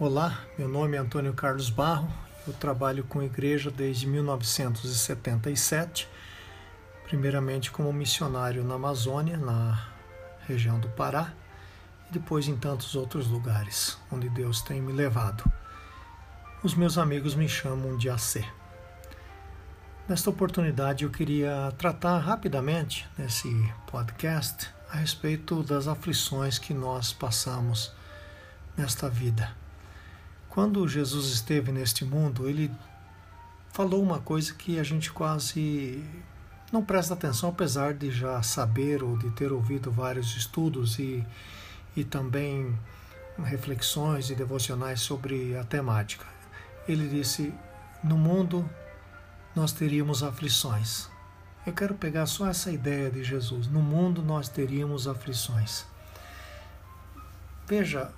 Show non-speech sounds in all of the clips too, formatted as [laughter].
Olá, meu nome é Antônio Carlos Barro, eu trabalho com igreja desde 1977, primeiramente como missionário na Amazônia, na região do Pará, e depois em tantos outros lugares onde Deus tem me levado. Os meus amigos me chamam de AC. Nesta oportunidade eu queria tratar rapidamente nesse podcast a respeito das aflições que nós passamos nesta vida. Quando Jesus esteve neste mundo, ele falou uma coisa que a gente quase não presta atenção, apesar de já saber ou de ter ouvido vários estudos e, e também reflexões e devocionais sobre a temática. Ele disse: No mundo nós teríamos aflições. Eu quero pegar só essa ideia de Jesus. No mundo nós teríamos aflições. Veja,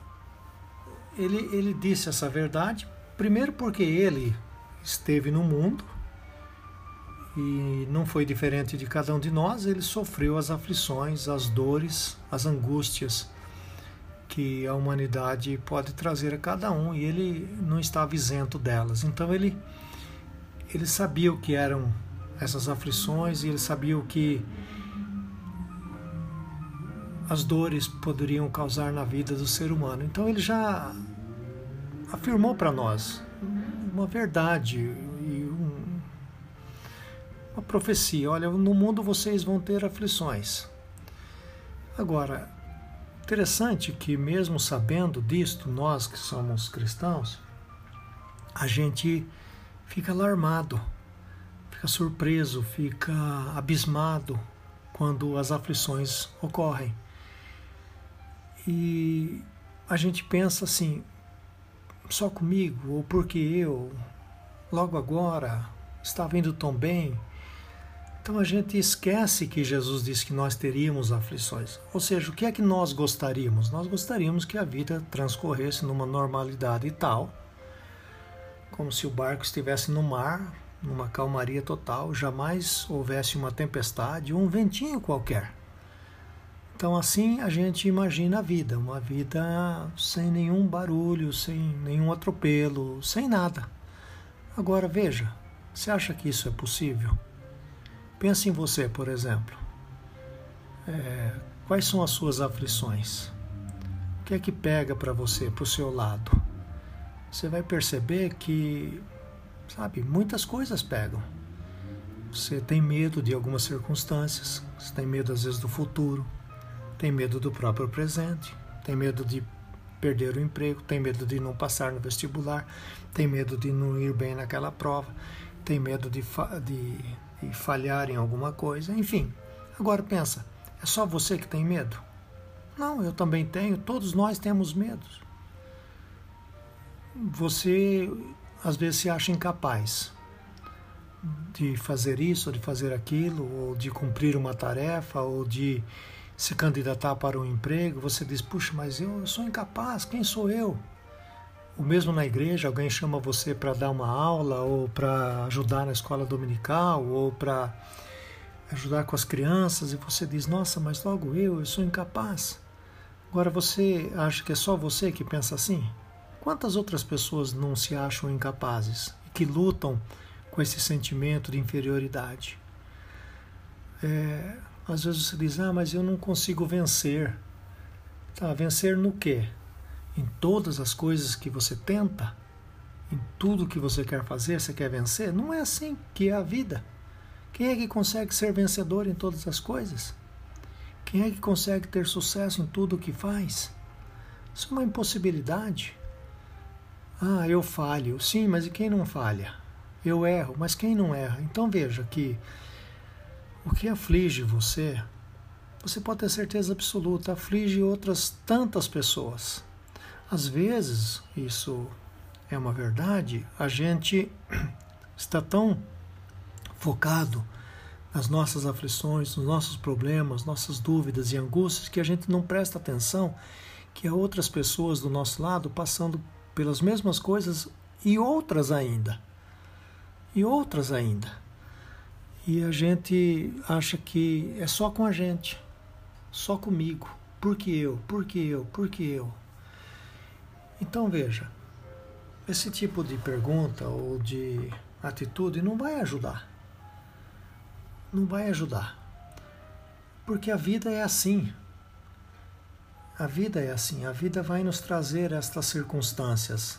ele, ele disse essa verdade, primeiro porque ele esteve no mundo e não foi diferente de cada um de nós, ele sofreu as aflições, as dores, as angústias que a humanidade pode trazer a cada um e ele não estava isento delas. Então ele ele sabia o que eram essas aflições e ele sabia o que as dores poderiam causar na vida do ser humano. Então ele já afirmou para nós uma verdade e um, uma profecia. Olha, no mundo vocês vão ter aflições. Agora, interessante que mesmo sabendo disto, nós que somos cristãos, a gente fica alarmado, fica surpreso, fica abismado quando as aflições ocorrem. E a gente pensa assim, só comigo, ou porque eu, logo agora, estava indo tão bem. Então a gente esquece que Jesus disse que nós teríamos aflições. Ou seja, o que é que nós gostaríamos? Nós gostaríamos que a vida transcorresse numa normalidade tal, como se o barco estivesse no mar, numa calmaria total, jamais houvesse uma tempestade ou um ventinho qualquer. Então, assim a gente imagina a vida, uma vida sem nenhum barulho, sem nenhum atropelo, sem nada. Agora, veja, você acha que isso é possível? Pense em você, por exemplo. É, quais são as suas aflições? O que é que pega para você, para o seu lado? Você vai perceber que, sabe, muitas coisas pegam. Você tem medo de algumas circunstâncias, você tem medo às vezes do futuro, tem medo do próprio presente, tem medo de perder o emprego, tem medo de não passar no vestibular, tem medo de não ir bem naquela prova, tem medo de, fa de, de falhar em alguma coisa, enfim. Agora pensa, é só você que tem medo? Não, eu também tenho, todos nós temos medos. Você às vezes se acha incapaz de fazer isso, ou de fazer aquilo, ou de cumprir uma tarefa, ou de se candidatar para um emprego, você diz: puxa, mas eu sou incapaz, quem sou eu? O mesmo na igreja, alguém chama você para dar uma aula, ou para ajudar na escola dominical, ou para ajudar com as crianças, e você diz: nossa, mas logo eu, eu sou incapaz. Agora você acha que é só você que pensa assim? Quantas outras pessoas não se acham incapazes e que lutam com esse sentimento de inferioridade? É, às vezes você diz, ah, mas eu não consigo vencer. Tá, vencer no quê? Em todas as coisas que você tenta? Em tudo que você quer fazer, você quer vencer? Não é assim que é a vida. Quem é que consegue ser vencedor em todas as coisas? Quem é que consegue ter sucesso em tudo o que faz? Isso é uma impossibilidade. Ah, eu falho. Sim, mas e quem não falha? Eu erro, mas quem não erra? Então veja que o que aflige você, você pode ter certeza absoluta, aflige outras tantas pessoas. Às vezes, isso é uma verdade, a gente [clears throat] está tão focado nas nossas aflições, nos nossos problemas, nossas dúvidas e angústias que a gente não presta atenção que há outras pessoas do nosso lado passando pelas mesmas coisas e outras ainda. E outras ainda. E a gente acha que é só com a gente, só comigo. Por que eu? Por que eu? Por que eu? Então veja, esse tipo de pergunta ou de atitude não vai ajudar. Não vai ajudar. Porque a vida é assim. A vida é assim. A vida vai nos trazer estas circunstâncias.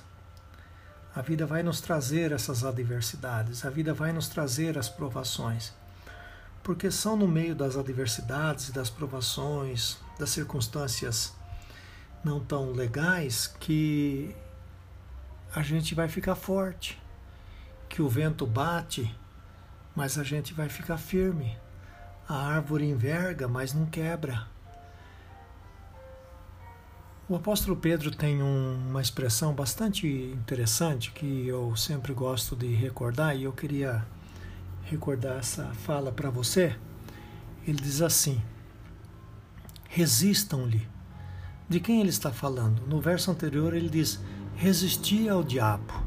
A vida vai nos trazer essas adversidades. A vida vai nos trazer as provações. Porque são no meio das adversidades, das provações, das circunstâncias não tão legais que a gente vai ficar forte, que o vento bate, mas a gente vai ficar firme. A árvore enverga, mas não quebra. O apóstolo Pedro tem um, uma expressão bastante interessante que eu sempre gosto de recordar e eu queria recordar essa fala para você. Ele diz assim: resistam-lhe. De quem ele está falando? No verso anterior ele diz: resistir ao diabo.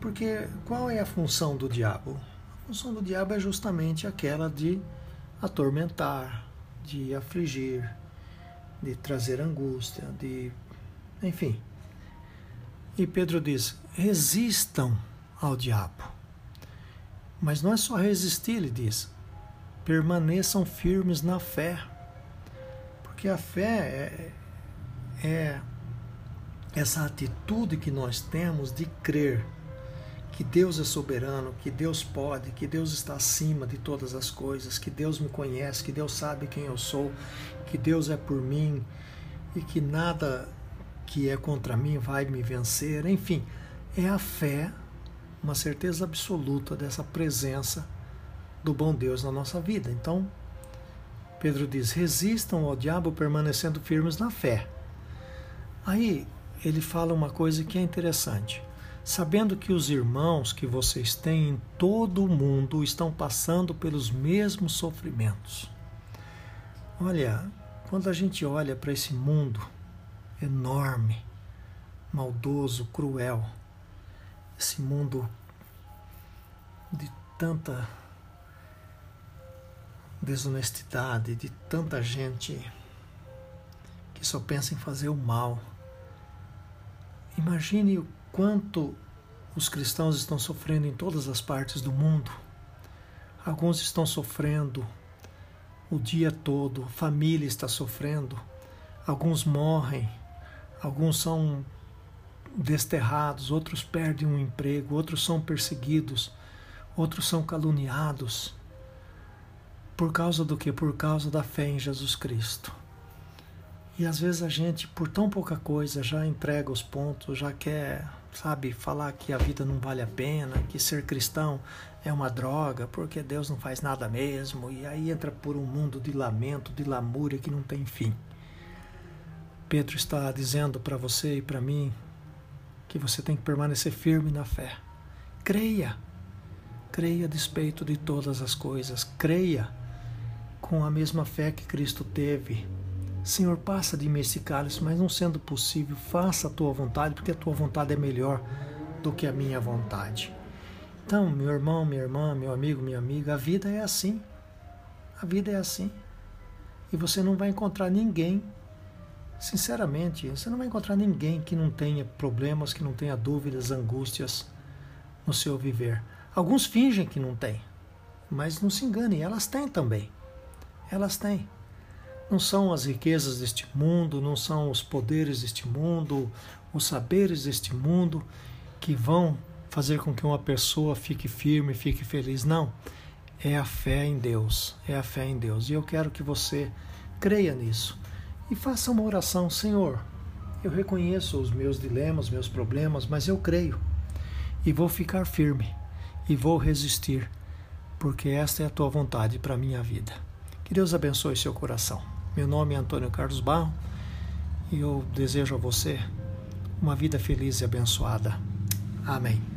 Porque qual é a função do diabo? A função do diabo é justamente aquela de atormentar, de afligir, de trazer angústia, de. enfim. E Pedro diz: resistam ao diabo. Mas não é só resistir, ele diz, permaneçam firmes na fé. Porque a fé é, é essa atitude que nós temos de crer que Deus é soberano, que Deus pode, que Deus está acima de todas as coisas, que Deus me conhece, que Deus sabe quem eu sou, que Deus é por mim e que nada que é contra mim vai me vencer. Enfim, é a fé, uma certeza absoluta dessa presença do bom Deus na nossa vida. Então, Pedro diz: resistam ao diabo permanecendo firmes na fé. Aí, ele fala uma coisa que é interessante. Sabendo que os irmãos que vocês têm em todo o mundo estão passando pelos mesmos sofrimentos. Olha, quando a gente olha para esse mundo enorme, maldoso, cruel, esse mundo de tanta desonestidade, de tanta gente que só pensa em fazer o mal Imagine o quanto os cristãos estão sofrendo em todas as partes do mundo. Alguns estão sofrendo o dia todo, família está sofrendo, alguns morrem, alguns são desterrados, outros perdem um emprego, outros são perseguidos, outros são caluniados. Por causa do que? Por causa da fé em Jesus Cristo. E às vezes a gente, por tão pouca coisa, já entrega os pontos, já quer, sabe, falar que a vida não vale a pena, que ser cristão é uma droga, porque Deus não faz nada mesmo, e aí entra por um mundo de lamento, de lamúria que não tem fim. Pedro está dizendo para você e para mim que você tem que permanecer firme na fé. Creia. Creia a despeito de todas as coisas. Creia com a mesma fé que Cristo teve Senhor, passa de mim esse cálice, mas não sendo possível, faça a tua vontade, porque a tua vontade é melhor do que a minha vontade. Então, meu irmão, minha irmã, meu amigo, minha amiga, a vida é assim. A vida é assim. E você não vai encontrar ninguém, sinceramente, você não vai encontrar ninguém que não tenha problemas, que não tenha dúvidas, angústias no seu viver. Alguns fingem que não tem, mas não se engane, elas têm também. Elas têm. Não são as riquezas deste mundo, não são os poderes deste mundo, os saberes deste mundo que vão fazer com que uma pessoa fique firme, fique feliz. Não. É a fé em Deus. É a fé em Deus. E eu quero que você creia nisso. E faça uma oração, Senhor. Eu reconheço os meus dilemas, meus problemas, mas eu creio. E vou ficar firme. E vou resistir. Porque esta é a tua vontade para a minha vida. Que Deus abençoe seu coração. Meu nome é Antônio Carlos Barro e eu desejo a você uma vida feliz e abençoada. Amém.